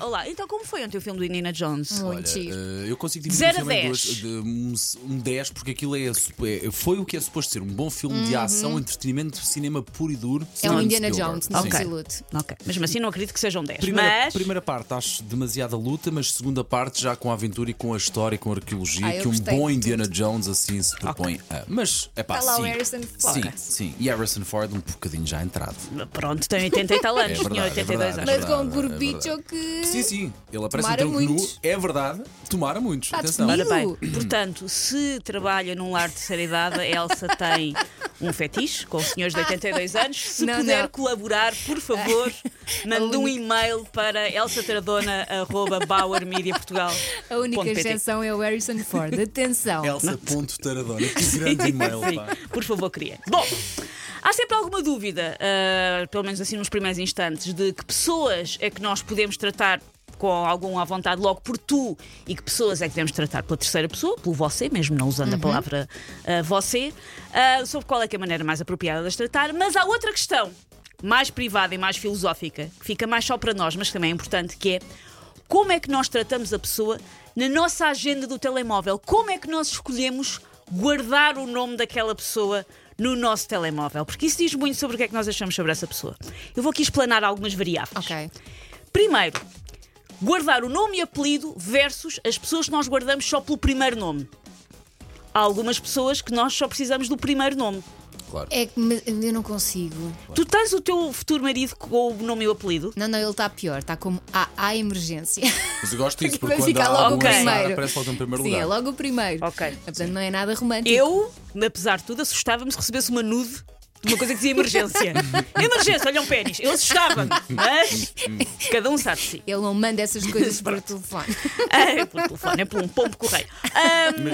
Olá. Olá. Então, como foi ontem o filme do Indiana Jones? Muito Olha, giro. eh, eu consigo dividir Zero o filme a em dez. duas, de, um, um 10, porque aquilo é, é- foi o que é suposto ser um bom filme de ação, entretenimento, cinema puro e duro. É um Steven Indiana Spielberg. Jones, não Sim. se ilude. Ok. Mesmo assim, não acredito que sejam 10. Primeira, mas. primeira parte acho demasiada luta, mas segunda parte já com a aventura e com a história, com a arqueologia, Ah, eu que um gostei bom de Indiana Jones assim se propõe a. Mas é pá, Está lá sim. o Harrison Ford. Sim, sim. E Harrison Ford um bocadinho já entrado. Pronto, tem 80 e tal anos. É verdade, tinha é 82 verdade, anos. é Mas com um verdade, é gorbicho que. Sim, sim. Ele aparece Tomara em tronco nu. É verdade. Tomara muitos. Está Atenção. Ora bem, portanto, se trabalha num lar de terceira idade, a Elsa tem um fetiche com senhores de 82 anos. Se Não, puder não. colaborar, por favor, mande um e-mail para elsataradona.bauermediaportugal. A única exceção é o Harrison Ford. Atenção. Elsa.taradona. Que grande e-mail, Sim, pá. por favor, cria. Bom, há sempre alguma dúvida, ah, pelo menos assim nos primeiros instantes, de que pessoas é que nós podemos tratar com algum à vontade logo por tu e que pessoas é que devemos tratar pela terceira pessoa, pelo você, mesmo não usando a palavra ah, você, ah, sobre qual é que é a maneira mais apropriada de as tratar. Mas há outra questão, mais privada e mais filosófica, que fica mais só para nós, mas também é importante, que é como é que nós tratamos a pessoa na nossa agenda do telemóvel? Como é que nós escolhemos guardar o nome daquela pessoa no nosso telemóvel? Porque isso diz muito sobre o que é que nós achamos sobre essa pessoa. Eu vou aqui explanar algumas variáveis. Ok. Primeiro, guardar o nome e apelido versus as pessoas que nós guardamos só pelo primeiro nome. Há algumas pessoas que nós só precisamos do primeiro nome. Claro. É que me- eu não consigo. Tu tens o teu futuro marido com o nome e o apelido? Não, não, ele está pior. Está como a, a emergência. Mas eu gosto disso, Vai porque quando ficar há logo algum o primeiro. aparece logo em primeiro Sim, lugar. é logo o primeiro. Ok. Portanto, não é nada romântico. Eu, apesar de tudo, assustava-me se recebesse uma nude de uma coisa que dizia emergência. emergência, olha um pênis. Eu assustava-me. Mas cada um sabe de si. Ele não manda essas coisas por telefone. Ah, pelo telefone, é por um pombo correio.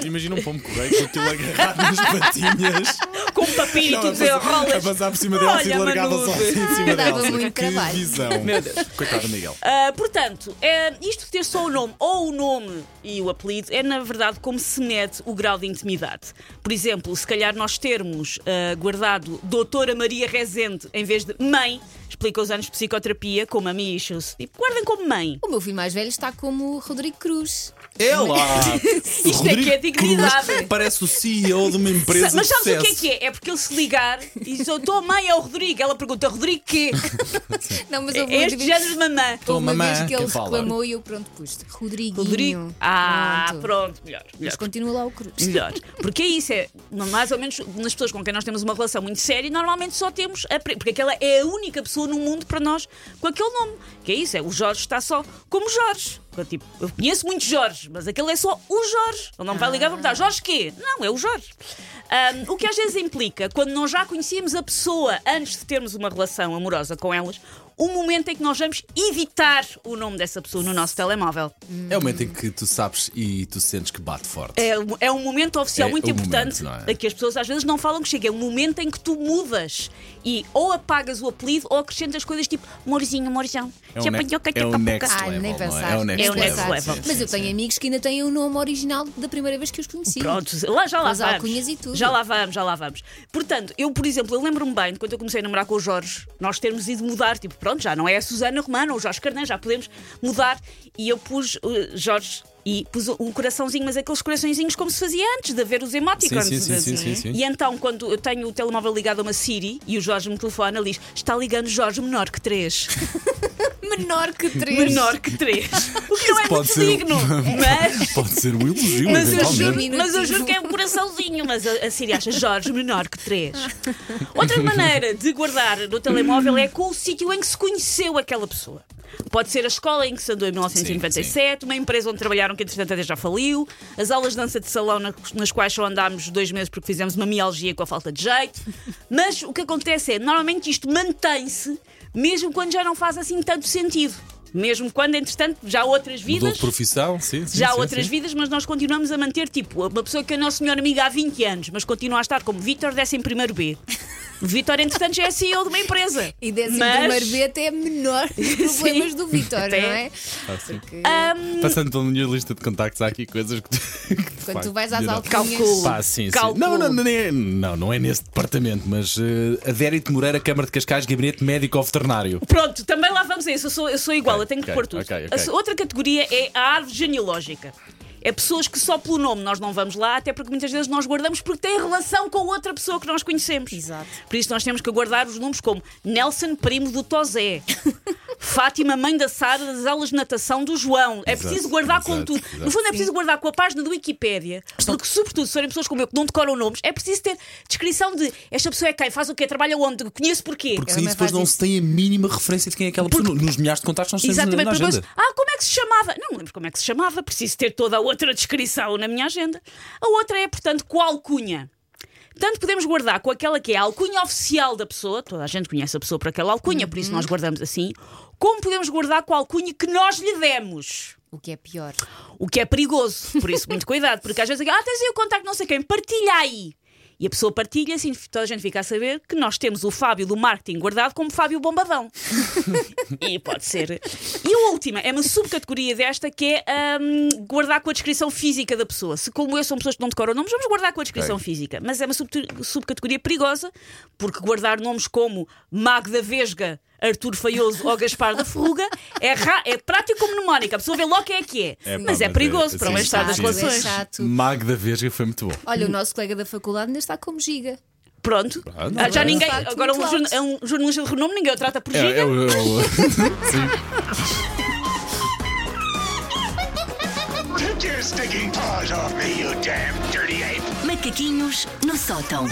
Imagina um pombo correio com aquilo agarrado nas patinhas. com um papiro e tu dizer a rolas. passar por cima dela Olha, e largava Manude. só assim em cima Dava dela. muito que trabalho. visão. Meu Deus. Coitado do Miguel. Ah, portanto, é, isto de ter só o nome ou o nome e o apelido é, na verdade, como se mede o grau de intimidade. Por exemplo, se calhar nós termos ah, guardado Doutora Maria Rezende em vez de mãe, explica os anos de psicoterapia, como a mim issues. Tipo, guardem como mãe. O meu filho mais velho está como o Rodrigo Cruz. É lá! Isto é que é dignidade. Cruz parece o CEO de uma empresa Mas de sabes o que é que é? É porque ele se ligar e diz: "Oh, tua mãe é o Rodrigo. Ela pergunta: Rodrigo quê? Não, mas É houve este vez- género de mamã. Houve uma mamã, vez que ele fala? reclamou e eu pronto pus. Rodriguinho. Rodrigo. Ah, pronto, melhor. melhor. Mas continua lá o Cruz. Melhor. Porque é isso, é mais ou menos nas pessoas com quem nós temos uma relação muito séria, normalmente só temos. A, pre- porque aquela é a única pessoa no mundo para nós com aquele nome. Que é isso, é o Jorge está só como Jorge. Eu, Tipo, eu conheço muitos Jorge, mas aquele é só o Jorge. Ele não vai ligar para perguntar Jorge quê? Não, é o Jorge. Ahm, o que às vezes implica, quando nós já conhecíamos a pessoa antes de termos uma relação amorosa com elas, um momento em que nós vamos evitar o nome dessa pessoa no nosso telemóvel. É o momento em que tu sabes e tu sentes que bate forte. É, um- é um momento oficial É muito o importante momento, é? que as pessoas às vezes não falam que chega. É um momento em que tu mudas e ou apagas o apelido ou acrescentas coisas tipo amorzinho, amorzão. É o, ne- apanhou que é o next. Ah, level. nem é? pensar. É o next É o next level. level. Sim, Mas eu tenho sim. amigos que ainda têm o nome original da primeira vez que os conheci. Pronto, lá já lá as vamos. e tudo. Já lá vamos, já lá vamos. Portanto, eu, por exemplo, eu lembro-me bem de quando eu comecei a namorar com o Jorge, nós termos ido mudar, tipo, pronto, já não é a Susana Romana ou o Jorge Carneiro, já podemos mudar. E eu pus uh, Jorge e pus um coraçãozinho, mas aqueles coraçõezinhos como se fazia antes de haver os emoticons. Sim, sim, sim, sim, sim, sim. E então, quando eu tenho o telemóvel ligado a uma Siri e o Jorge me telefona, ele diz: está ligando Jorge menor que 3. Menor que três. menor que 3. O que não é Pode muito ser- digno, mas. Pode ser um elogio, Mas eu, juro, mas eu juro que é um coraçãozinho, mas a, a Siri acha Jorge menor que 3. Outra maneira de guardar no telemóvel é com o sítio em que se conheceu aquela pessoa. Pode ser a escola em que se andou em 1997, uma empresa onde trabalharam que entretanto até já faliu, as aulas de dança de salão na- nas quais só andámos dois meses porque fizemos uma mialgia com a falta de jeito. Mas o que acontece é, normalmente isto mantém-se mesmo quando já não faz assim tanto sentido. Mesmo quando, entretanto, já há outras Mudou vidas. de profissão, sim, sim. Já há sim, outras sim. vidas, mas nós continuamos a manter, tipo, uma pessoa que é nossa melhor amiga há 20 anos, mas continua a estar como Vítor, 11 B. Vitor, entretanto, já é CEO de uma empresa. E décimo Mas- primeiro B até é menor os problemas do Vitor, não é? Porque Passando pela minha lista de contactos, há aqui coisas que. tu- que quando tu vais às não. alcunhas. Calculo. Pá, sim, sim. Não, não, não, é, não, não é nesse departamento, mas uh, Adérito Moreira, Câmara de Cascais, Gabinete Médico Veterinário. Pronto, também lá vamos a isso. Eu sou, eu sou igual, Ok, eu tenho que pôr tudo. ok, ok. A outra categoria é a árvore genealógica. É pessoas que só pelo nome nós não vamos lá, até porque muitas vezes nós guardamos porque tem relação com outra pessoa que nós conhecemos. Exato. Por isso nós temos que guardar os nomes como Nelson, primo do Tozé. Fátima, mãe da Sara, das aulas de natação do João. É Exato, preciso guardar com exato, tudo. exato. No fundo, é preciso guardar com a página do Wikipédia. Porque, sobretudo, se forem pessoas como eu que não decoram nomes, é preciso ter descrição de esta pessoa é quem, faz o quê, trabalha onde, conheço porquê. Porque sim, também depois não isso. se tem a mínima referência de quem é aquela pessoa. Nos milhares de contactos nós temos na, Exatamente, na depois, agenda. ah, como é que se chamava? Não me lembro como é que se chamava, preciso ter toda a outra descrição na minha agenda. A outra é, portanto, com a alcunha. Tanto podemos guardar com aquela que é a alcunha oficial da pessoa, toda a gente conhece a pessoa por aquela alcunha, por isso nós guardamos assim, como podemos guardar com a alcunha que nós lhe demos. O que é pior. O que é perigoso, por isso muito cuidado, porque às vezes, ah, tens aí o contacto não sei quem, partilha aí. E a pessoa partilha, assim toda a gente fica a saber que nós temos o Fábio do marketing guardado como Fábio Bombadão. e pode ser. E a última é uma subcategoria desta que é hum, guardar com a descrição física da pessoa. Se, como eu, são pessoas que não decoram nomes, vamos guardar com a descrição física. Mas é uma sub- subcategoria perigosa, porque guardar nomes como Magda Vesga. Artur Feioso ou Gaspar da Ferruga é, ra- é prático como mnemónica. A pessoa vê logo quem é que é. É, pá, mas é mas perigoso é- para o bem-estar das relações. É. Magda Vesga foi muito bom. Olha, o nosso colega da faculdade ainda está como giga. Pronto. Ah, já É um ninguém. Agora um, é um jornalista de renome, ninguém o trata por É, giga. é, o- é o- sim. Take your stinking paws off me, you damn dirty ape! Macaquinhos no sótão.